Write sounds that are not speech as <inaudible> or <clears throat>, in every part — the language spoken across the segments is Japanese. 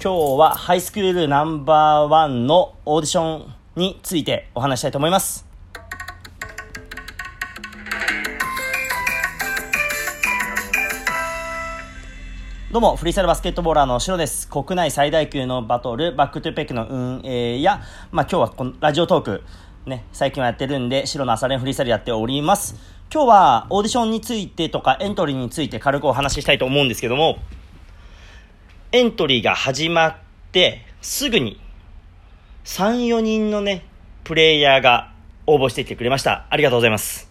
今日はハイスクールナンバーワンのオーディションについてお話したいと思います。どうも、フリースタイルバスケットボーラーのシロです。国内最大級のバトル、バックトゥペックの運営や、まあ今日はこの Radiotalk、ね、最近はやってるんで、シロの朝練フリースタイルやっております。今日はオーディションについてとかエントリーについて軽くお話ししたいと思うんですけども、エントリーが始まってすぐに3、4人のね、プレイヤーが応募してきてくれました。ありがとうございます。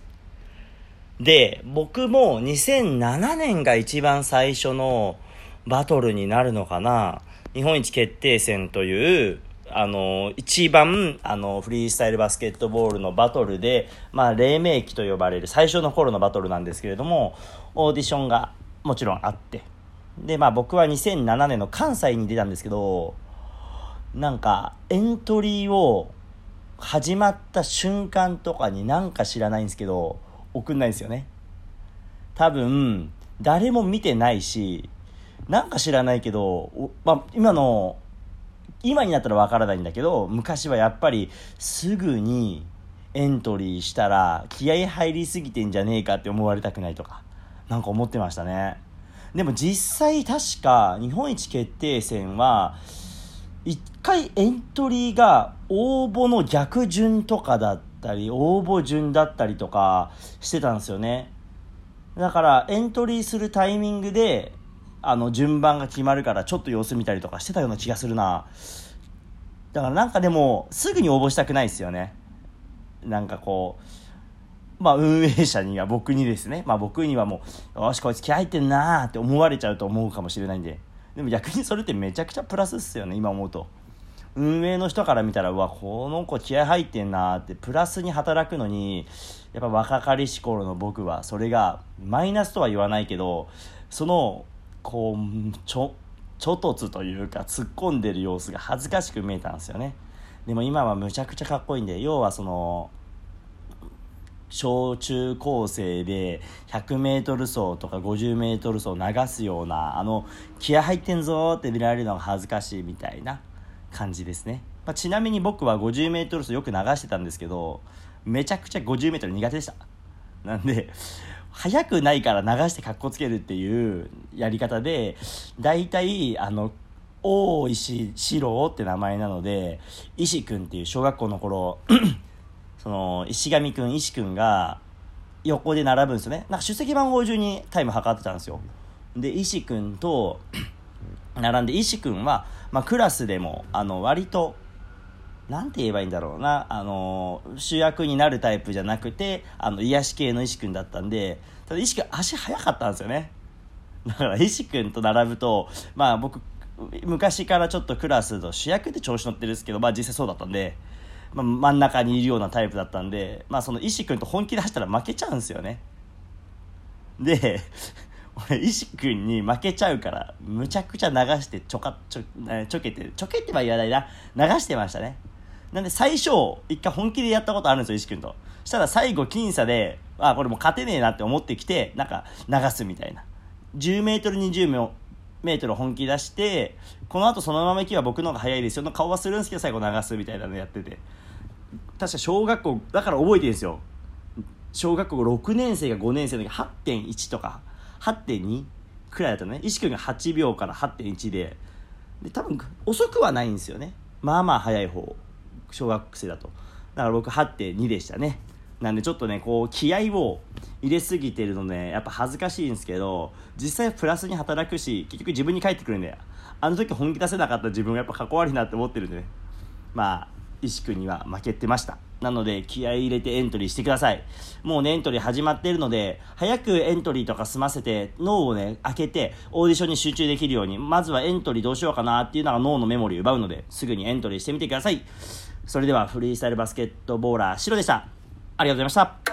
で、僕も2007年が一番最初のバトルになるのかな。日本一決定戦というあの、一番、あの、フリースタイルバスケットボールのバトルで、まあ、黎明期と呼ばれる最初の頃のバトルなんですけれども、オーディションがもちろんあって、で、まあ僕は2007年の関西に出たんですけど、なんか、エントリーを始まった瞬間とかになんか知らないんですけど、送んないんですよね。多分、誰も見てないし、なんか知らないけど、まあ、今の今になったらわからないんだけど昔はやっぱりすぐにエントリーしたら気合入りすぎてんじゃねえかって思われたくないとかなんか思ってましたねでも実際確か日本一決定戦は1回エントリーが応募の逆順とかだったり応募順だったりとかしてたんですよね。だからエントリーするタイミングであの順番が決まるからちょっと様子見たりとかしてたような気がするな。だからなんかでもすぐに応募したくないですよね。なんかこうまあ運営者には僕にですね。まあ僕にはもうよしこいつ気合入ってんなーって思われちゃうと思うかもしれないんで。でも逆にそれってめちゃくちゃプラスっすよね今思うと。運営の人から見たらうわこの子気合入ってんなーってプラスに働くのにやっぱ若かりし頃の僕はそれがマイナスとは言わないけどそのこうちょちょ突というか突っ込んでる様子が恥ずかしく見えたんですよね。でも今はむちゃくちゃかっこいいんで要はその小中高生で 100m 走とか 50m 走流すようなあの気合入ってんぞって見られるのが恥ずかしいみたいな感じですね、まあ、ちなみに僕は 50m 走よく流してたんですけどめちゃくちゃ 50m 苦手でした。なんで速くないから流してかっこつけるっていうやり方で大体あの大石四郎って名前なので石君っていう小学校の頃その石上君石君が横で並ぶんですよね。なんか出席番号順にタイム測ってたんですよ。で石君と <clears throat> 並んで石君は、まあ、クラスでもあの割となんて言えばいいんだろうな、あの、主役になるタイプじゃなくて、あの、癒し系の石くんだったんで、ただ石くん足速かったんですよね。だから石くんと並ぶと、まあ僕、昔からちょっとクラスと主役で調子乗ってるんですけど、まあ実際そうだったんで、まあ、真ん中にいるようなタイプだったんで、まあその石くんと本気で走ったら負けちゃうんですよね。で、<laughs> 俺石くんに負けちゃうからむちゃくちゃ流してちょかちょちょけてちょけては言わないな流してましたねなんで最初、一回本気でやったことあるんですよ、石君と。したら最後、僅差で、あ、これもう勝てねえなって思ってきて、なんか流すみたいな。10メートル、20メートル本気出して、この後そのまま行けば僕の方が早いですよの顔はするんですけど、最後流すみたいなのやってて。確か小学校、だから覚えてるんですよ。小学校6年生が5年生の時8.1とか8.2くらいだったね。石君が8秒から8.1で、で、多分遅くはないんですよね。まあまあ早い方。小学生だとだから僕8.2でしたねなんでちょっとねこう気合を入れすぎてるのでやっぱ恥ずかしいんですけど実際プラスに働くし結局自分に返ってくるんだよ。あの時本気出せなかった自分がやっぱかっこ悪いなって思ってるんでね。まあ石君には負けてました。なので気合入れてエントリーしてください。もうねエントリー始まってるので早くエントリーとか済ませて脳をね開けてオーディションに集中できるようにまずはエントリーどうしようかなっていうのが脳のメモリー奪うのですぐにエントリーしてみてください。それではフリースタイルバスケットボーラー、シロでした。ありがとうございました。